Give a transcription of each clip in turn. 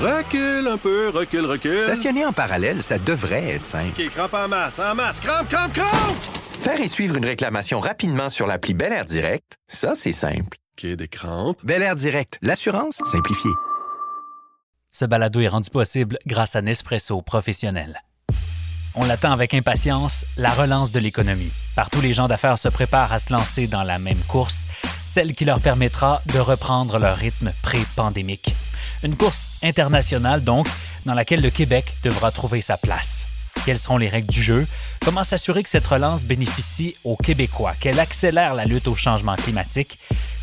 Recule un peu, recule, recule. Stationner en parallèle, ça devrait être simple. OK, crampe en masse, en masse, crampe, crampe, crampe! Faire et suivre une réclamation rapidement sur l'appli Bel Air Direct, ça, c'est simple. OK, des crampes. Bel Air Direct, l'assurance simplifiée. Ce balado est rendu possible grâce à Nespresso Professionnel. On l'attend avec impatience, la relance de l'économie. Partout, les gens d'affaires se préparent à se lancer dans la même course, celle qui leur permettra de reprendre leur rythme pré-pandémique. Une course internationale, donc, dans laquelle le Québec devra trouver sa place. Quelles seront les règles du jeu? Comment s'assurer que cette relance bénéficie aux Québécois? Qu'elle accélère la lutte au changement climatique?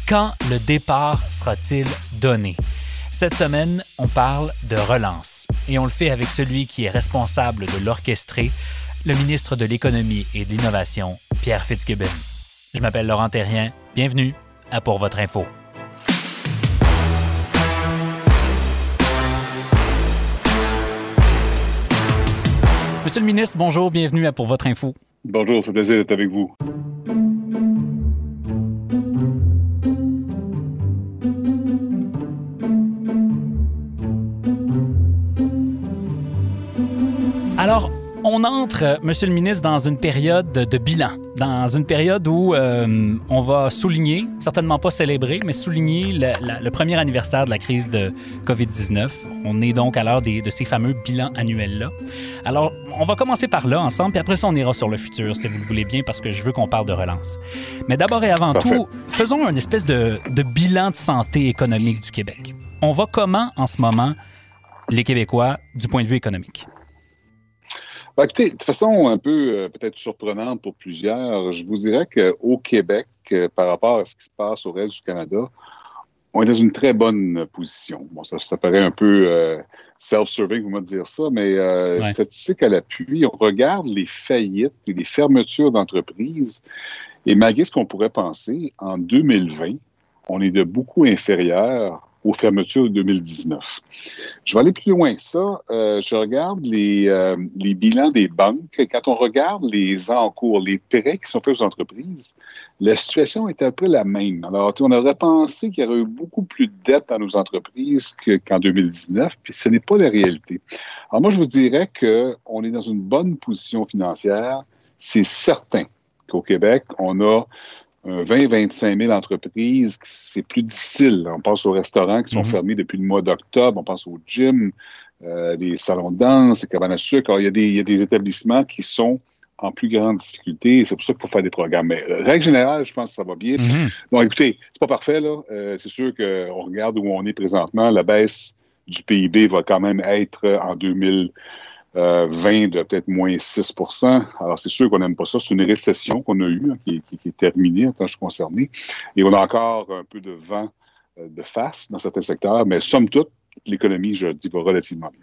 Quand le départ sera-t-il donné? Cette semaine, on parle de relance et on le fait avec celui qui est responsable de l'orchestrer, le ministre de l'Économie et de l'Innovation, Pierre Fitzgibbon. Je m'appelle Laurent Terrien. Bienvenue à Pour votre info. Monsieur le ministre, bonjour, bienvenue à Pour votre info. Bonjour, c'est plaisir d'être avec vous. Alors, on entre, euh, Monsieur le ministre, dans une période de bilan, dans une période où euh, on va souligner, certainement pas célébrer, mais souligner le, le premier anniversaire de la crise de COVID-19. On est donc à l'heure de ces fameux bilans annuels-là. Alors, on va commencer par là ensemble, puis après ça, on ira sur le futur, si vous le voulez bien, parce que je veux qu'on parle de relance. Mais d'abord et avant Parfait. tout, faisons une espèce de, de bilan de santé économique du Québec. On va comment en ce moment, les Québécois, du point de vue économique? Ben, écoutez, de façon un peu euh, peut-être surprenante pour plusieurs, je vous dirais qu'au Québec, euh, par rapport à ce qui se passe au reste du Canada, on est dans une très bonne position. Bon, ça, ça paraît un peu euh, self-serving, vous me dire ça, mais euh, Ouais. statistique à l'appui, on regarde les faillites et les fermetures d'entreprises, et malgré ce qu'on pourrait penser, en 2020, on est de beaucoup inférieur aux fermetures de 2019. Je vais aller plus loin que ça. Euh, je regarde les, euh, les bilans des banques. Quand on regarde les encours, les prêts qui sont faits aux entreprises, la situation est un peu la même. Alors, on aurait pensé qu'il y aurait eu beaucoup plus de dettes dans nos entreprises que- qu'en 2019, puis ce n'est pas la réalité. Alors, moi, je vous dirais qu'on est dans une bonne position financière. C'est certain qu'au Québec, on a 20-25 000 entreprises, c'est plus difficile. On pense aux restaurants qui sont Mhm. fermés depuis le mois d'octobre, on pense aux gyms, euh, les salons de danse, les cabanes à sucre. Alors, il, y a des, il y a des établissements qui sont en plus grande difficulté. C'est pour ça qu'il faut faire des programmes. Mais euh, règle générale, je pense que ça va bien. Mhm. Bon, écoutez, c'est pas parfait, là. Euh, c'est sûr qu'on regarde où on est présentement. La baisse du PIB va quand même être euh, en 2020 de peut-être moins 6 Alors, c'est sûr qu'on n'aime pas ça. C'est une récession qu'on a eue, hein, qui, est terminée, en tant que concerné. Et on a encore un peu de vent euh, de face dans certains secteurs, mais somme toute, l'économie, je dis, va relativement bien.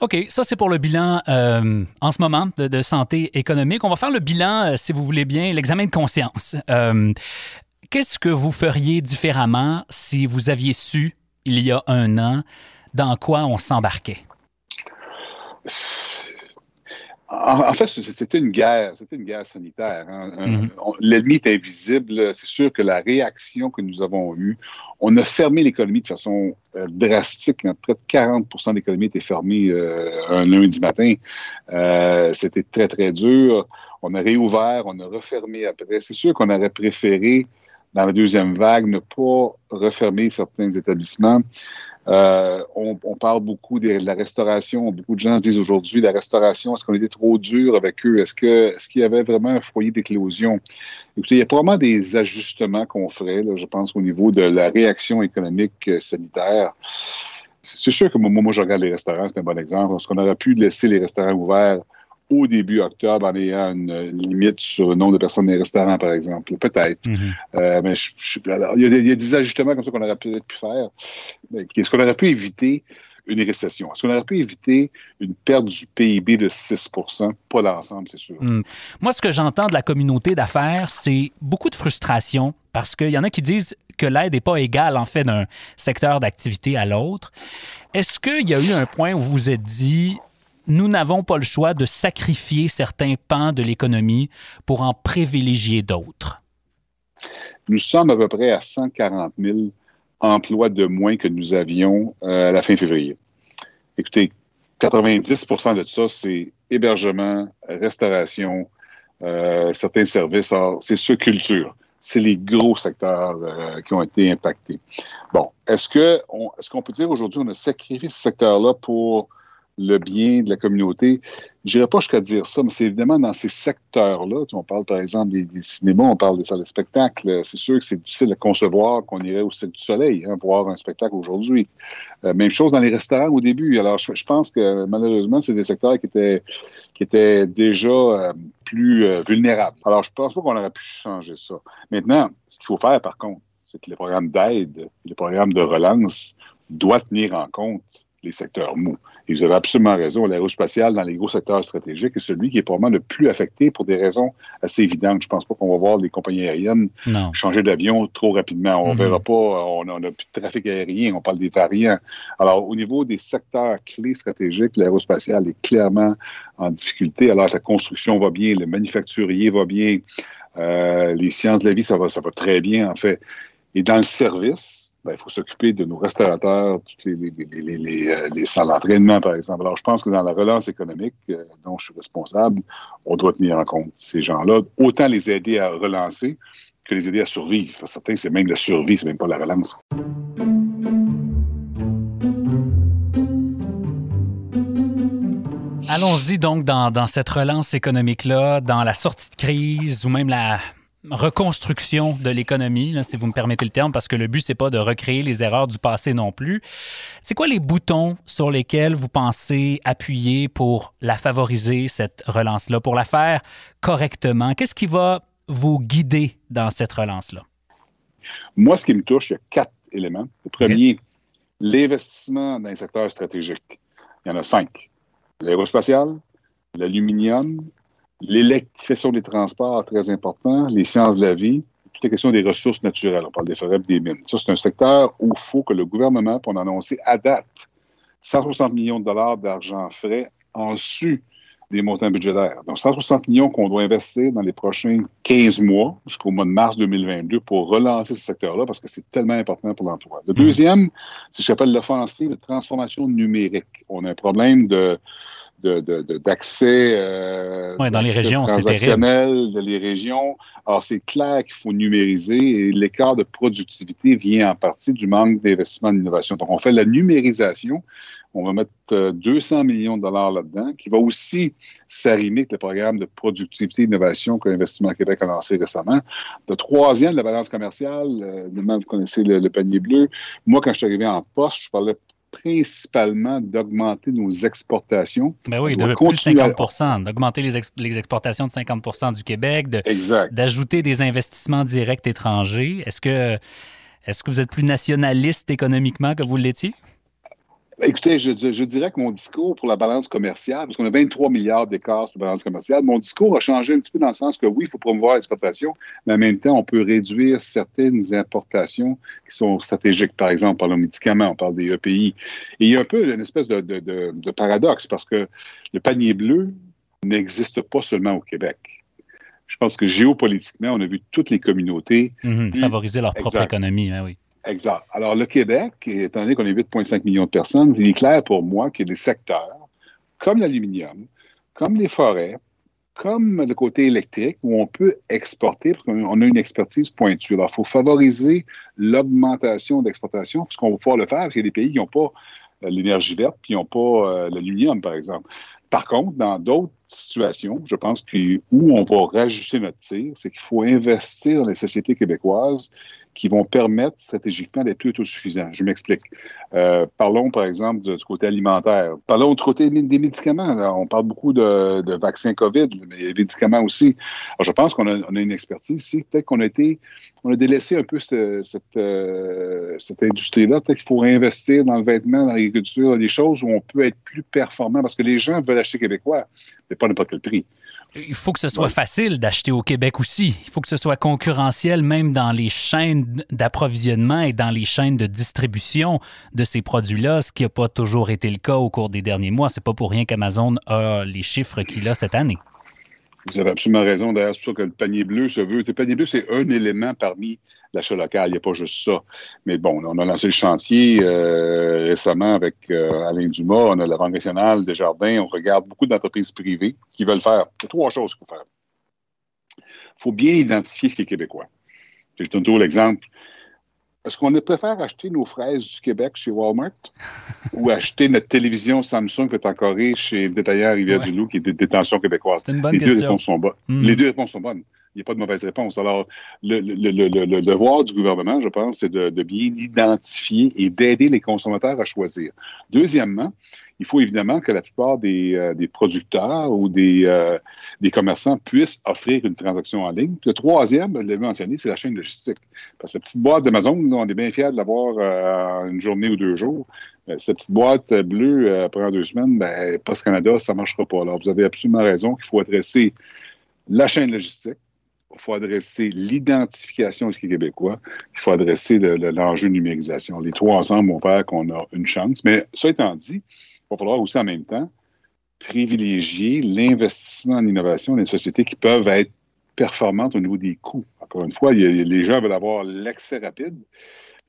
OK, ça c'est pour le bilan euh, en ce moment de, santé économique. On va faire le bilan, euh, si vous voulez bien, l'examen de conscience. Euh, Qu'est-ce que vous feriez différemment si vous aviez su, il y a un an, dans quoi on s'embarquait? En, en fait, c'était une guerre, c'était une guerre sanitaire. hein. Un- Mhm. L'ennemi est invisible. C'est sûr que la réaction que nous avons eue, on a fermé l'économie de façon euh, drastique. hein. Près de 40% de l'économie était fermée euh, un lundi matin. Euh, c'était très, très dur. On a réouvert, on a refermé après. C'est sûr qu'on aurait préféré, dans la deuxième vague, ne pas refermer certains établissements. Euh, on, parle beaucoup de la restauration. Beaucoup de gens disent aujourd'hui la restauration, est-ce qu'on était trop dur avec eux? Est-ce qu'il y avait vraiment un foyer d'éclosion? Écoutez, il y a probablement des ajustements qu'on ferait, je pense, au niveau de la réaction économique euh, sanitaire. C'est sûr que moi, moi, je regarde les restaurants, c'est un bon exemple. Est-ce qu'on aurait pu laisser les restaurants ouverts au début octobre en ayant une, une limite sur le nombre de personnes dans les restaurants, par exemple? Peut-être. Euh, mais je- je- alors, il, y a des, il y a des ajustements comme ça qu'on aurait peut-être pu faire. Est-ce qu'on aurait pu éviter une récession? Est-ce qu'on aurait pu éviter une perte du PIB de 6% Pas l'ensemble, c'est sûr. Hmm. Moi, ce que j'entends de la communauté d'affaires, c'est beaucoup de frustration parce qu'il y en a qui disent que l'aide n'est pas égale, en fait, d'un secteur d'activité à l'autre. Est-ce qu'il y a eu un point où vous vous êtes dit, nous n'avons pas le choix de sacrifier certains pans de l'économie pour en privilégier d'autres? Nous sommes à peu près à 140 000 emplois de moins que nous avions euh, à la fin février. Écoutez, 90 de ça, c'est hébergement, restauration, euh, certains services. C'est ce culture. C'est les gros secteurs euh, qui ont été impactés. Bon, est-ce que est-ce qu'on peut dire aujourd'hui qu'on a sacrifié ce secteur-là pour le bien de la communauté. Je n'irai pas jusqu'à dire ça, mais c'est évidemment dans ces secteurs-là. On parle par exemple des, cinémas, on parle des salles de spectacle. C'est sûr que c'est difficile de concevoir qu'on irait au Cirque du Soleil hein, voir un spectacle aujourd'hui. Euh, même chose dans les restaurants au début. Alors, je, pense que malheureusement, c'est des secteurs qui étaient, qui étaient déjà euh, plus euh, vulnérables. Alors, je pense pas qu'on aurait pu changer ça. Maintenant, ce qu'il faut faire, par contre, c'est que les programmes d'aide, les programmes de relance doivent tenir en compte les secteurs mous. Et vous avez absolument raison, l'aérospatial dans les gros secteurs stratégiques est celui qui est probablement le plus affecté pour des raisons assez évidentes. Je ne pense pas qu'on va voir les compagnies aériennes changer d'avion trop rapidement. On ne mhm. verra pas, on n'a plus de trafic aérien, on parle des variants. Alors, au niveau des secteurs clés stratégiques, l'aérospatial est clairement en difficulté. Alors, la construction va bien, le manufacturier va bien, euh, les sciences de la vie, ça va, ça va très bien, en fait. Et dans le service, ben, il faut s'occuper de nos restaurateurs, les, les, euh, les, salles d'entraînement, par exemple. Alors, je pense que dans la relance économique euh, dont je suis responsable, on doit tenir en compte ces gens-là, autant les aider à relancer que les aider à survivre. Certains, c'est même la survie, c'est même pas la relance. Allons-y donc dans cette relance économique-là, dans la sortie de crise ou même la, reconstruction de l'économie, si vous me permettez le terme, parce que le but, c'est pas de recréer les erreurs du passé non plus. C'est quoi les boutons sur lesquels vous pensez appuyer pour la favoriser, cette relance-là, pour la faire correctement? Qu'est-ce qui va vous guider dans cette relance-là? Moi, ce qui me touche, il y a quatre éléments. Le premier, l'investissement dans les secteurs stratégiques. Il y en a cinq. L'aérospatial, l'aluminium, L'électrification des transports, très important. Les sciences de la vie. Toute la question des ressources naturelles. On parle des forêts et des mines. Ça, c'est un secteur où il faut que le gouvernement, pour en annoncer à date, 160 millions de dollars d'argent frais en su des montants budgétaires. Donc, 160 millions qu'on doit investir dans les prochains 15 mois, jusqu'au mois de mars 2022, pour relancer ce secteur-là, parce que c'est tellement important pour l'emploi. Le deuxième, c'est ce que j'appelle l'offensive de transformation numérique. On a un problème de d'accès euh, dans les régions, c'est de les régions. Alors, c'est clair qu'il faut numériser et l'écart de productivité vient en partie du manque d'investissement en innovation. Donc, on fait la numérisation. On va mettre 200 euh, millions de dollars là-dedans, qui va aussi s'arrimer avec le programme de productivité et innovation que l'Investissement Québec a lancé récemment. Le troisième, la balance commerciale, euh, vous connaissez le, le, panier bleu. Moi, quand je suis arrivé en poste, je parlais principalement d'augmenter nos exportations. Ben oui, de plus de 50 d'augmenter les, les, exportations de 50% du Québec, d'ajouter des investissements directs étrangers. Est-ce que, est-ce que vous êtes plus nationaliste économiquement que vous l'étiez? Écoutez, je, dirais que mon discours pour la balance commerciale, parce qu'on a 23 milliards d'écarts sur la balance commerciale, mon discours a changé un petit peu dans le sens que oui, il faut promouvoir l'exportation, mais en même temps, on peut réduire certaines importations qui sont stratégiques. Par exemple, on parle de médicaments, on parle des EPI. Et il y a un peu une espèce de, paradoxe parce que le panier bleu n'existe pas seulement au Québec. Je pense que géopolitiquement, on a vu toutes les communautés mhm, favoriser leur propre économie. Hein, oui. Exact. Alors, le Québec, étant donné qu'on est 8,5 millions de personnes, il est clair pour moi qu'il y a des secteurs comme l'aluminium, comme les forêts, comme le côté électrique, où on peut exporter, parce qu'on a une expertise pointue. Alors, il faut favoriser l'augmentation d'exportation, puisqu'on va pouvoir le faire, parce qu'il y a des pays qui n'ont pas euh, l'énergie verte, puis qui n'ont pas euh, l'aluminium, par exemple. Par contre, dans d'autres situations, je pense que où on va rajouter notre tir, c'est qu'il faut investir dans les sociétés québécoises qui vont permettre stratégiquement d'être plus autosuffisants. Je m'explique. Euh, parlons, par exemple, du côté alimentaire. Parlons du côté des médicaments. on parle beaucoup de, vaccins COVID, mais des médicaments aussi. je pense qu'on a, une expertise ici. Peut-être qu'on a été, on a délaissé un peu cette, euh, cette, industrie-là. Peut-être qu'il faut réinvestir dans le vêtement, dans l'agriculture, dans des choses où on peut être plus performant parce que les gens veulent acheter québécois, mais pas n'importe quel prix il faut que ce soit facile d'acheter au Québec aussi. Il faut que ce soit concurrentiel même dans les chaînes d'approvisionnement et dans les chaînes de distribution de ces produits-là, ce qui n'a pas toujours été le cas au cours des derniers mois. C'est pas pour rien qu'Amazon a les chiffres qu'il a cette année. Vous avez absolument raison. D'ailleurs, c'est pour ça que le panier bleu se veut. Le panier bleu, c'est un élément parmi l'achat local. Il n'y a pas juste ça. Mais bon, on a lancé le chantier euh, récemment avec euh, Alain Dumas. On a la Banque nationale des jardins. On regarde beaucoup d'entreprises privées qui veulent faire. Il y a trois choses qu'il faut faire. Il faut bien identifier ce qui est québécois. Je donne toujours l'exemple. Est-ce qu'on préfère acheter nos fraises du Québec chez Walmart ou acheter notre télévision Samsung qui est en Corée chez le détaillant Rivière-du-Loup qui est de détention québécoise? C'est une bonne Les question. deux réponses sont bonnes. Mm. Les deux réponses sont bonnes. Il n'y a pas de mauvaise réponse. Alors, le, devoir du gouvernement, je pense, c'est de, bien identifier et d'aider les consommateurs à choisir. Deuxièmement, il faut évidemment que la plupart des, euh, producteurs ou des, euh, des commerçants puissent offrir une transaction en ligne. Le troisième, je l'avais mentionné, c'est la chaîne logistique. Parce que la petite boîte d'Amazon, on est bien fiers de l'avoir euh, une journée ou deux jours. Euh, cette petite boîte bleue, après deux semaines, ben, Post Canada, ça ne marchera pas. Alors, vous avez absolument raison qu'il faut adresser la chaîne logistique, il faut adresser l'identification est québécois, il faut adresser le- le- l'enjeu de numérisation. Les trois ensemble vont faire qu'on a une chance. Mais ça étant dit, il va falloir aussi en même temps privilégier l'investissement en innovation des sociétés qui peuvent être performantes au niveau des coûts. Encore une fois, les gens veulent avoir l'accès rapide.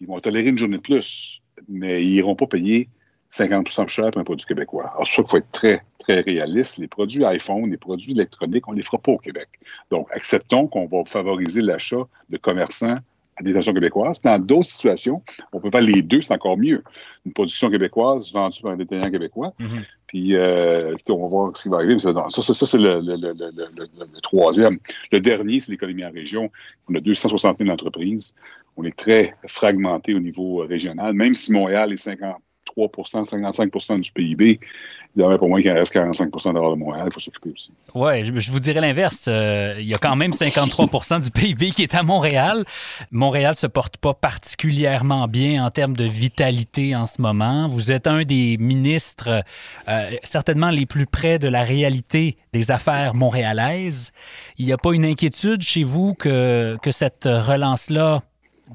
Ils vont tolérer une journée de plus, mais ils n'iront pas payer 50 plus cher pour un produit québécois. Alors, c'est sûr qu'il faut être très, très réaliste. Les produits iPhone, les produits électroniques, on ne les fera pas au Québec. Donc, acceptons qu'on va favoriser l'achat de commerçants à destination québécoise. Dans d'autres situations, on peut faire les deux, c'est encore mieux. Une production québécoise vendue par un détaillant québécois, Mhm. puis euh, écoutez, on va voir ce qui va arriver. Ça, ça, ça, ça, c'est le, le- troisième. Le dernier, c'est l'économie en région. On a 260 000 entreprises. On est très fragmenté au niveau euh, régional. Même si Montréal est 53 55 du PIB, il y aurait pour moi qu'il reste 45 dehors de Montréal. Il faut s'occuper aussi. Ouais, je, vous dirais l'inverse. Euh, il y a quand même 53% du PIB qui est à Montréal. Montréal se porte pas particulièrement bien en termes de vitalité en ce moment. Vous êtes un des ministres euh, certainement les plus près de la réalité des affaires montréalaises. Il n'y a pas une inquiétude chez vous que, que cette relance-là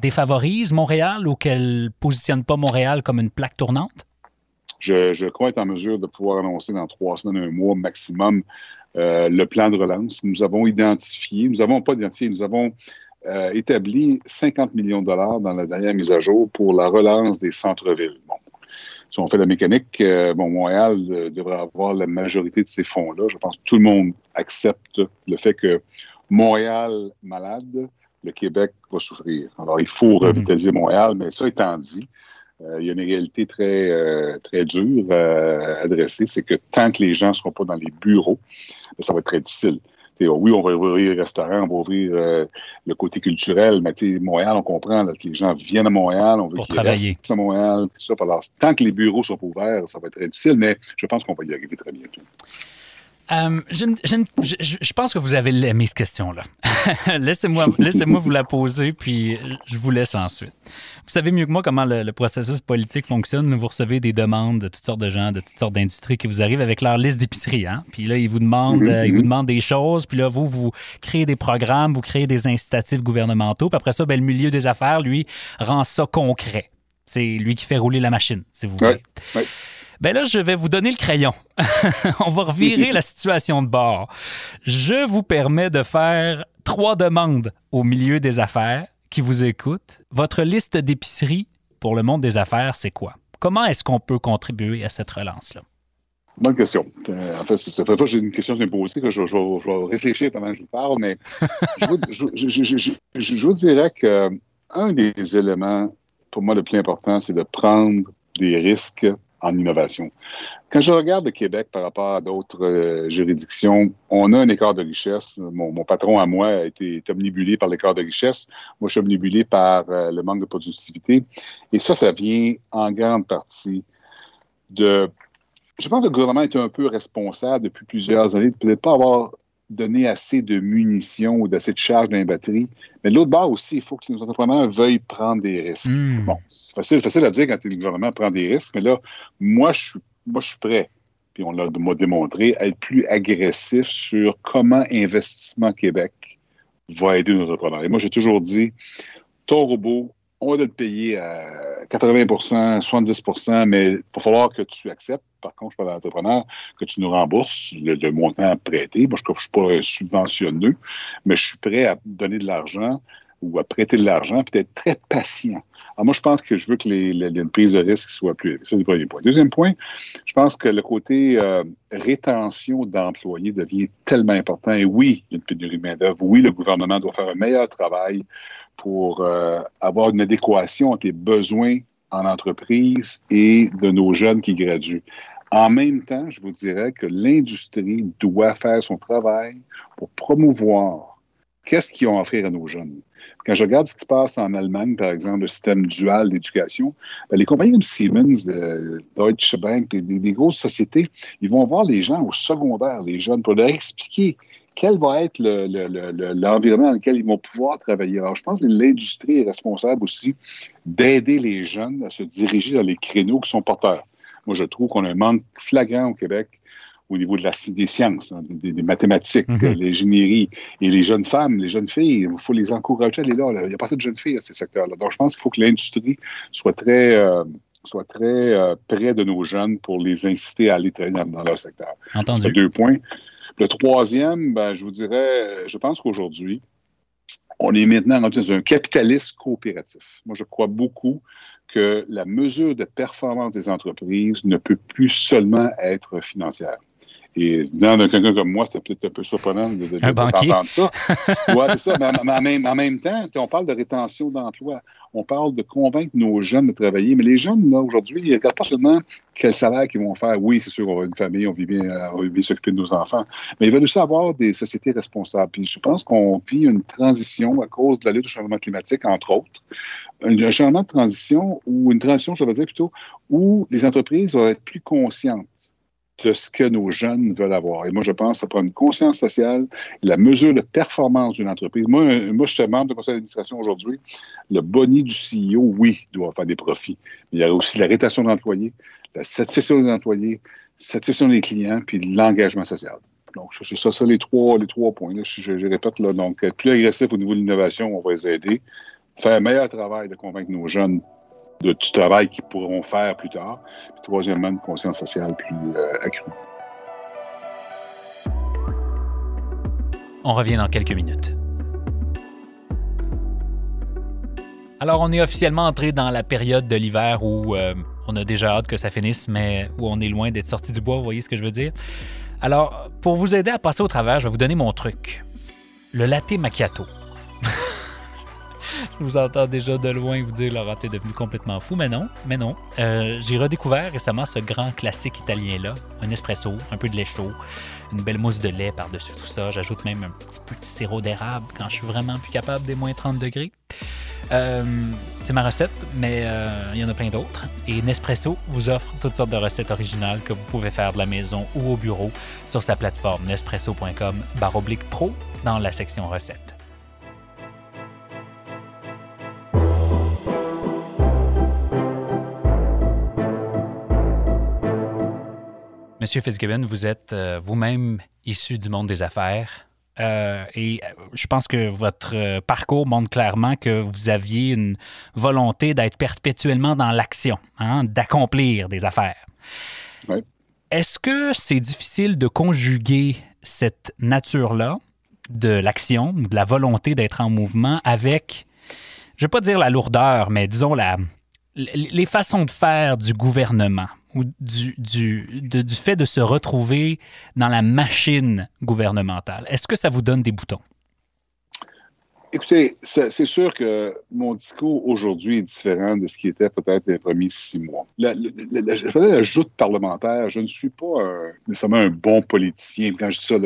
défavorise Montréal ou qu'elle positionne pas Montréal comme une plaque tournante? Je, crois être en mesure de pouvoir annoncer dans trois semaines, un mois maximum, euh, le plan de relance. Nous avons identifié, nous n'avons pas identifié, nous avons euh, établi 50 millions de dollars dans la dernière mise à jour pour la relance des centres-villes. Si on fait la mécanique, euh, Montréal devrait avoir la majorité de ces fonds-là. Je pense que tout le monde accepte le fait que Montréal malade, le Québec va souffrir. Alors, il faut revitaliser Montréal, mais ça étant dit, euh, il y a une réalité très, euh, très dure euh, à adresser, c'est que tant que les gens ne seront pas dans les bureaux, ben, ça va être très difficile. T'sais, oui, on va ouvrir les restaurants, on va ouvrir euh, le côté culturel, mais Montréal, on comprend là, que les gens viennent à Montréal, on veut qu'ils travailler. restent à Montréal, tout ça. Alors, tant que les bureaux sont pas ouverts, ça va être très difficile, mais je pense qu'on va y arriver très bientôt. Euh, je, pense que vous avez aimé cette question-là. Laissez-moi laissez vous la poser, puis je vous laisse ensuite. Vous savez mieux que moi comment le, le processus politique fonctionne. Vous recevez des demandes de toutes sortes de gens, de toutes sortes d'industries qui vous arrivent avec leur liste d'épicerie. Hein? Puis là, ils vous, demandent, Mhm, euh, ils vous mhm. demandent des choses, puis là, vous, vous créez des programmes, vous créez des incitatifs gouvernementaux, puis après ça, ben, le milieu des affaires, lui, rend ça concret. C'est lui qui fait rouler la machine, si vous voulez. ouais. Ben là, je vais vous donner le crayon. On va revirer la situation de bord. Je vous permets de faire trois demandes au milieu des affaires qui vous écoutent. Votre liste d'épicerie pour le monde des affaires, c'est quoi? Comment est-ce qu'on peut contribuer à cette relance-là? Bonne question. Euh, en fait, ça fait pas que j'ai une question qui me posée, que je, je vais- je réfléchir pendant que je parle, mais je, vous, je, je- je- je- je- je dirais que un des éléments, pour moi, le plus important, c'est de prendre des risques en innovation. Quand je regarde le Québec par rapport à d'autres euh, juridictions, on a un écart de richesse. Mon, patron à moi a été est omnibulé par l'écart de richesse. Moi, je suis omnibulé par euh, le manque de productivité. Et ça, ça vient en grande partie de je pense que le gouvernement est un peu responsable depuis plusieurs années de peut-être pas avoir donné assez de munitions ou d'assez de charges dans les batteries. Mais l'autre bord aussi, il faut que nos entrepreneurs veuillent prendre des risques. Hmm. Bon, c'est facile, facile à dire quand le gouvernement prend des risques, mais là, moi, je suis, moi, je suis prêt, puis on l'a démontré, à être plus agressif sur comment Investissement Québec va aider nos entrepreneurs. Et moi, j'ai toujours dit, ton robot, on va te payer à 80% 70% mais il va falloir que tu acceptes, par contre, je parle à l'entrepreneur, que tu nous rembourses le, le montant prêté. Moi, je ne suis pas subventionneux, mais je suis prêt à donner de l'argent ou à prêter de l'argent, puis d'être très patient. Alors moi, je pense que je veux que les, les, une prise de risque soit plus élevée. C'est le premier point. Deuxième point, je pense que le côté euh, rétention d'employés devient tellement important. Et oui, il y a une pénurie de main-d'œuvre. Oui, le gouvernement doit faire un meilleur travail pour euh, avoir une adéquation entre les besoins en entreprise et de nos jeunes qui graduent. En même temps, je vous dirais que l'industrie doit faire son travail pour promouvoir qu'est-ce qu'ils ont à offrir à nos jeunes. Quand je regarde ce qui se passe en Allemagne, par exemple, le système dual d'éducation, ben, les compagnies comme Siemens, euh, Deutsche Bank, des, grosses sociétés, ils vont voir les gens au secondaire, les jeunes, pour leur expliquer quel va être l'environnement dans lequel ils vont pouvoir travailler? Alors, je pense que l'industrie est responsable aussi d'aider les jeunes à se diriger dans les créneaux qui sont porteurs. Moi, je trouve qu'on a un manque flagrant au Québec au niveau de la, des sciences, hein, des, mathématiques, mhm. l'ingénierie. Et les jeunes femmes, les jeunes filles, il faut les encourager à aller là. Il n'y a pas assez de jeunes filles à ces secteurs-là. Donc, je pense qu'il faut que l'industrie soit très, euh, soit très euh, près de nos jeunes pour les inciter à aller travailler dans, leur secteur. Entendu. C'est deux points. Le troisième, ben, je vous dirais, je pense qu'aujourd'hui, on est maintenant dans un capitalisme coopératif. Moi, je crois beaucoup que la mesure de performance des entreprises ne peut plus seulement être financière. Et dans quelqu'un comme moi, c'est peut-être un peu surprenant de, de, ça. Oui, c'est ça. Mais, en, même, temps, on parle de rétention d'emploi. On parle de convaincre nos jeunes de travailler. Mais les jeunes, aujourd'hui, ils ne regardent pas seulement quel salaire qu'ils vont faire. Oui, c'est sûr, on a une famille, on vit bien, on vit bien s'occuper de nos enfants. Mais ils veulent aussi avoir des sociétés responsables. Puis je pense qu'on vit une transition à cause de la lutte au changement climatique, entre autres. Un changement de transition ou une transition, je vais dire plutôt, où les entreprises vont être plus conscientes de ce que nos jeunes veulent avoir. Et moi, je pense que ça prend une conscience sociale, la mesure de performance d'une entreprise. Moi, moi, je suis membre de conseil d'administration aujourd'hui. Le boni du CEO, oui, doit faire des profits. Mais il y a aussi la rétention d'employés, la satisfaction des employés, satisfaction des clients, puis l'engagement social. Donc, c'est ça, ça les trois, les trois points. Je, répète, là, donc, être plus agressif au niveau de l'innovation, on va les aider. Faire un meilleur travail de convaincre nos jeunes de, travail qu'ils pourront faire plus tard. Puis troisièmement, une conscience sociale plus euh, accrue. On revient dans quelques minutes. Alors, on est officiellement entré dans la période de l'hiver où euh, on a déjà hâte que ça finisse, mais où on est loin d'être sorti du bois, vous voyez ce que je veux dire? Alors, pour vous aider à passer au travers, je vais vous donner mon truc. Le latte macchiato. Je vous entends déjà de loin vous dire Laurent, t'es devenu complètement fou, mais non, mais non. Euh, j'ai redécouvert récemment ce grand classique italien-là, un espresso, un peu de lait chaud, une belle mousse de lait par-dessus tout ça. J'ajoute même un petit peu de sirop d'érable quand je suis vraiment plus capable des moins 30 degrés. Euh, c'est ma recette, mais euh, il y en a plein d'autres. Et Nespresso vous offre toutes sortes de recettes originales que vous pouvez faire de la maison ou au bureau sur sa plateforme nespresso.com pro dans la section recettes. Monsieur Fitzgibbon, vous êtes euh, vous-même issu du monde des affaires. Euh, et euh, je pense que votre parcours montre clairement que vous aviez une volonté d'être perpétuellement dans l'action, hein, d'accomplir des affaires. Est-ce que c'est difficile de conjuguer cette nature-là de l'action, de la volonté d'être en mouvement avec, je ne vais pas dire la lourdeur, mais disons la, les façons de faire du gouvernement? Ou du, du, du fait de se retrouver dans la machine gouvernementale? Est-ce que ça vous donne des boutons? Écoutez, c'est sûr que mon discours aujourd'hui est différent de ce qui était peut-être les premiers six mois. La, je faisais la joute parlementaire. Je ne suis pas nécessairement un bon politicien. Quand je dis ça,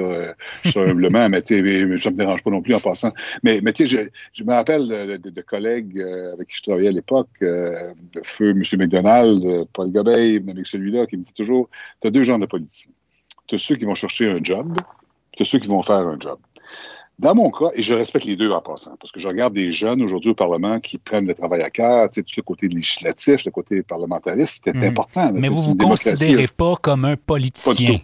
je suis humblement, mais, ça ne me dérange pas non plus en passant. Mais, mais je, je me rappelle de, collègues euh, avec qui je travaillais à l'époque, euh, feu M. McDonald, euh, Paul Gobeil, avec celui-là, qui me dit toujours, tu as deux genres de politiciens. Tu as ceux qui vont chercher un job, tu as ceux qui vont faire un job. Dans mon cas, et je respecte les deux en passant, parce que je regarde des jeunes aujourd'hui au Parlement qui prennent le travail à cœur, tu sais, tout le côté législatif, le côté parlementariste, c'était hmm. important. Mais vous ne vous considérez pas comme un politicien.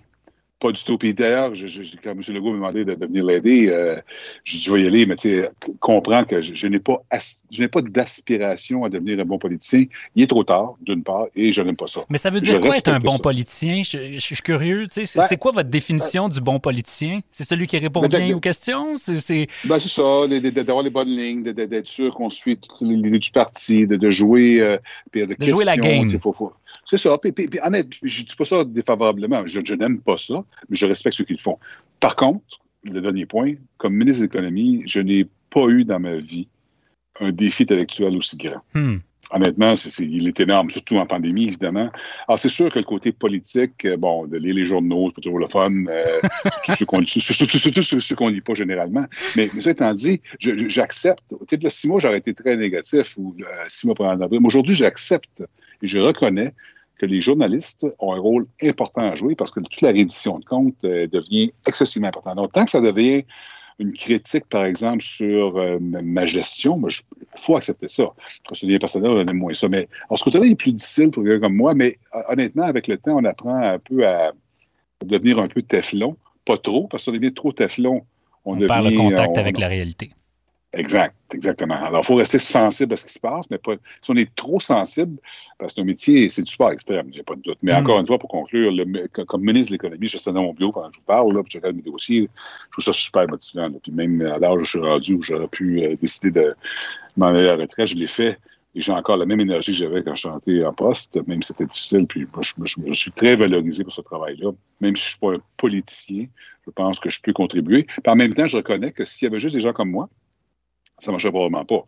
Pas du tout. Puis d'ailleurs, je, je, quand M. Legault m'a demandé de, de venir l'aider, euh, je je vais y aller, mais tu sais, comprends que je, je n'ai pas, as- je n'ai pas d'aspiration à devenir un bon politicien. Il est trop tard, d'une part, et je n'aime pas ça. Mais ça veut dire quoi être un bon ça. politicien? Je, suis curieux. tu sais, C'est quoi votre définition du bon politicien? C'est celui qui répond bien aux questions? C'est- C'est Ben, c'est ça, d'avoir les bonnes lignes, d'être sûr qu'on suit lignes du parti, de, de jouer, euh, puis de, De jouer la game. faut- faut- C'est ça. Puis, puis, puis, honnête, je ne dis pas ça défavorablement. Je, je n'aime pas ça, mais je respecte ceux qui le font. Par contre, le dernier point, comme ministre de l'Économie, je n'ai pas eu dans ma vie un défi intellectuel aussi grand. Hmm. Honnêtement, il est énorme, surtout en pandémie, évidemment. Alors, c'est sûr que le côté politique, euh, bon, de lire les journaux, c'est pas toujours le fun, euh, ceux qu'on surtout, ceux, qu'on lit pas généralement. Mais, mais ça étant dit, j'accepte. Sais, là, six mois, j'aurais été très négatif, ou euh, six mois pendant avril. Mais aujourd'hui, j'accepte et je reconnais que les journalistes ont un rôle important à jouer parce que toute la reddition de comptes euh, devient excessivement importante. Donc, tant que ça devient une critique, par exemple, sur euh, ma gestion, il faut accepter ça. Parce que les personnels, on aime moins ça. Mais en ce côté-là, il est plus difficile pour quelqu'un comme moi, mais euh, honnêtement, avec le temps, on apprend un peu à devenir un peu teflon. Pas trop, parce qu'on devient trop teflon. On, devient, perd le contact on- avec la réalité. Exact, exactement. Alors, il faut rester sensible à ce qui se passe, mais pas, si on est trop sensible, parce que c'est un métier, c'est du sport extrême, il n'y a pas de doute. Mais Mm. encore une fois, pour conclure, le- comme ministre de l'économie, je suis dans mon bureau pendant que je vous parle, là, puis je regarde mes dossiers, je trouve ça super motivant. là. Puis même à l'âge où je suis rendu, où j'aurais pu euh, décider de m'en aller à la retraite, je l'ai fait. Et j'ai encore la même énergie que j'avais quand je chantais en poste, même si c'était difficile. Puis moi, je, je- je suis très valorisé pour ce travail-là. Même si je ne suis pas un politicien, je pense que je peux contribuer. Puis en même temps, je reconnais que s'il y avait juste des gens comme moi, ça ne marcherait probablement pas.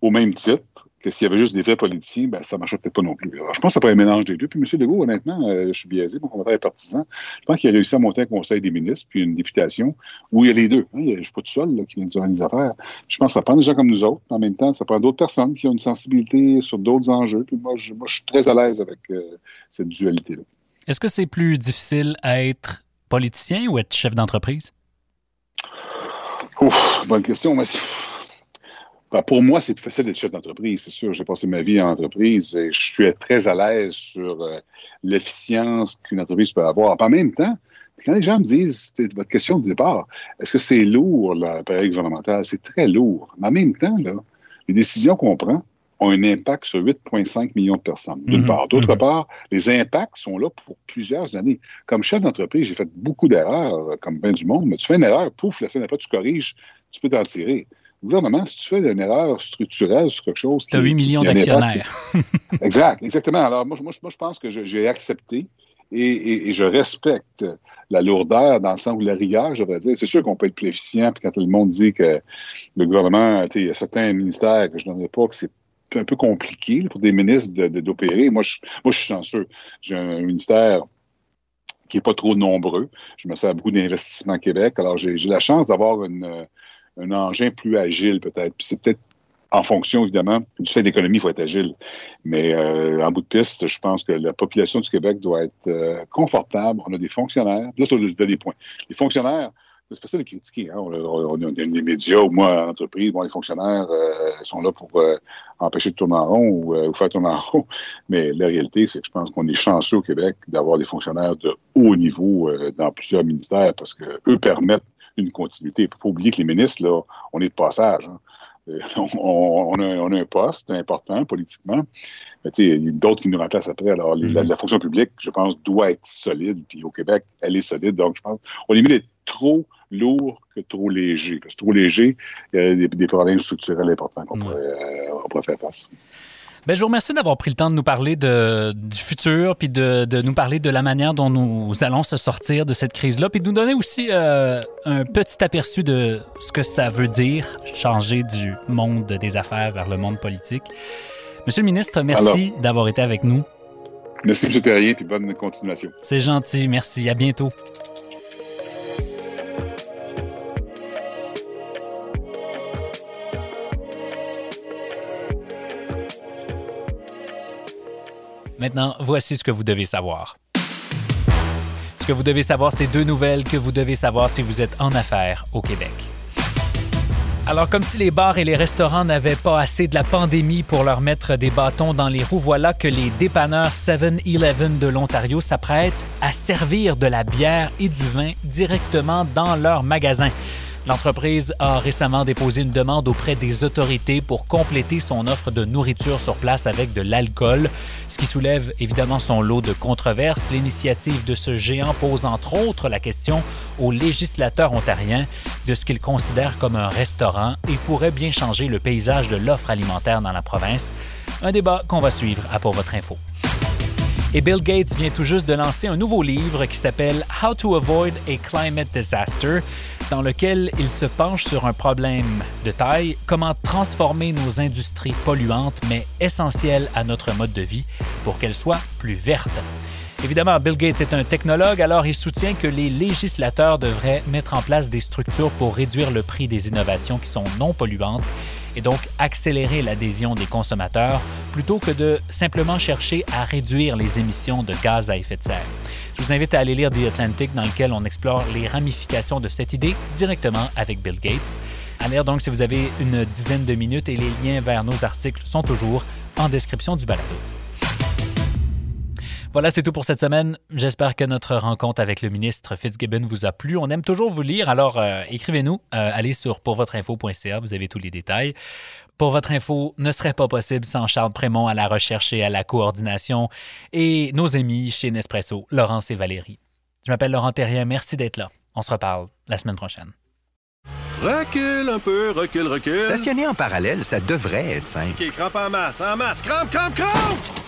Au même titre que s'il y avait juste des vrais politiciens, ben, ça ne marcherait peut-être pas non plus. Alors, je pense que ça pourrait un mélange des deux. Puis M. Legault, honnêtement, euh, je suis biaisé, mon commentaire est partisan. Je pense qu'il a réussi à monter un conseil des ministres, puis une députation, où il y a les deux. hein. Je ne suis pas tout seul là, qui vient de les affaires. Je pense que ça prend des gens comme nous autres. En même temps, ça prend d'autres personnes qui ont une sensibilité sur d'autres enjeux. Puis moi, je, moi, je suis très à l'aise avec euh, cette dualité-là. Est-ce que c'est plus difficile à être politicien ou être chef d'entreprise? Ouf, bonne question. Mais c'est- ben, pour moi, c'est plus facile d'être chef d'entreprise, c'est sûr. J'ai passé ma vie en entreprise et je suis très à l'aise sur euh, l'efficience qu'une entreprise peut avoir. En même temps, quand les gens me disent, c'était votre question de départ, est-ce que c'est lourd, l'appareil gouvernemental? C'est très lourd. Mais en même temps, là, les décisions qu'on prend ont un impact sur 8,5 millions de personnes, d'une Mhm, part. D'autre mhm. part, les impacts sont là pour plusieurs années. Comme chef d'entreprise, j'ai fait beaucoup d'erreurs, euh, comme bien du monde, mais tu fais une erreur, pouf, la semaine après, tu corriges, tu peux t'en tirer. Le gouvernement, si tu fais une erreur structurelle sur quelque chose... Tu as qui- 8 millions d'actionnaires. Exact, exactement. Alors, moi, je- moi, moi, je pense que j'ai accepté et, et- et je respecte la lourdeur dans le sens où la rigueur, je devrais dire. C'est sûr qu'on peut être plus efficient, puis quand le monde dit que le gouvernement, il y a certains ministères que je n'en ai pas, que c'est un peu compliqué là, pour des ministres de- de- d'opérer. moi, je, moi, je suis chanceux. J'ai un ministère qui n'est pas trop nombreux. Je me sers beaucoup d'investissement Québec. Alors, j'ai la chance d'avoir une, un engin plus agile, peut-être. Puis c'est peut-être en fonction, évidemment, du fait d'économie, il faut être agile. Mais euh, en bout de piste, je pense que la population du Québec doit être euh, confortable. On a des fonctionnaires. Là, tu as des points. Les fonctionnaires, c'est facile de critiquer. Hein? On, a, on a des médias ou moi, l'entreprise, bon, les fonctionnaires euh, sont là pour empêcher de tourner en rond ou, ou faire tourner en rond. Mais la réalité, c'est que je pense qu'on est chanceux au Québec d'avoir des fonctionnaires de haut niveau dans plusieurs ministères parce qu'eux permettent une continuité. Il ne faut pas oublier que les ministres, là, on est de passage. hein. Euh, On, on a, on a un poste important politiquement, mais il y a d'autres qui nous remplacent après. Alors, les- la, la fonction publique, je pense, doit être solide. Puis au Québec, elle est solide. Donc, je pense, on est mieux d'être trop lourd que trop léger. Parce que trop léger, il y a des, des problèmes structurels importants qu'on Ouais. pourrait, euh, on pourrait faire face. Ben, je vous remercie d'avoir pris le temps de nous parler de, du futur, puis de, de nous parler de la manière dont nous allons se sortir de cette crise-là, puis de nous donner aussi euh, un petit aperçu de ce que ça veut dire changer du monde des affaires vers le monde politique. Monsieur le ministre, merci d'avoir été avec nous. Merci, M. Terrien, puis bonne continuation. C'est gentil, merci. À bientôt. Maintenant, voici ce que vous devez savoir. Ce que vous devez savoir, c'est deux nouvelles que vous devez savoir si vous êtes en affaires au Québec. Alors, comme si les bars et les restaurants n'avaient pas assez de la pandémie pour leur mettre des bâtons dans les roues, voilà que les dépanneurs 7-Eleven de l'Ontario s'apprêtent à servir de la bière et du vin directement dans leurs magasins. L'entreprise a récemment déposé une demande auprès des autorités pour compléter son offre de nourriture sur place avec de l'alcool, ce qui soulève évidemment son lot de controverses. L'initiative de ce géant pose entre autres la question aux législateurs ontariens de ce qu'ils considèrent comme un restaurant et pourrait bien changer le paysage de l'offre alimentaire dans la province. Un débat qu'on va suivre à Pour votre info. Et Bill Gates vient tout juste de lancer un nouveau livre qui s'appelle How to Avoid a Climate Disaster, dans lequel il se penche sur un problème de taille, comment transformer nos industries polluantes mais essentielles à notre mode de vie pour qu'elles soient plus vertes? Évidemment, Bill Gates est un technologue, alors il soutient que les législateurs devraient mettre en place des structures pour réduire le prix des innovations qui sont non polluantes et donc accélérer l'adhésion des consommateurs plutôt que de simplement chercher à réduire les émissions de gaz à effet de serre. Je vous invite à aller lire The Atlantic dans lequel on explore les ramifications de cette idée directement avec Bill Gates. À lire donc si vous avez une dizaine de minutes et les liens vers nos articles sont toujours en description du balado. Voilà, c'est tout pour cette semaine. J'espère que notre rencontre avec le ministre Fitzgibbon vous a plu. On aime toujours vous lire, alors euh, écrivez-nous. Euh, allez sur pourvotreinfo.ca, vous avez tous les détails. Pour votre info ne serait pas possible sans Charles Prémont à la recherche et à la coordination et nos amis chez Nespresso, Laurence et Valérie. Je m'appelle Laurent Terrien, merci d'être là. On se reparle la semaine prochaine. Recule un peu, recule, recule. Stationner en parallèle, ça devrait être simple. OK, crampe en masse, en masse, crampe, crampe, crampe!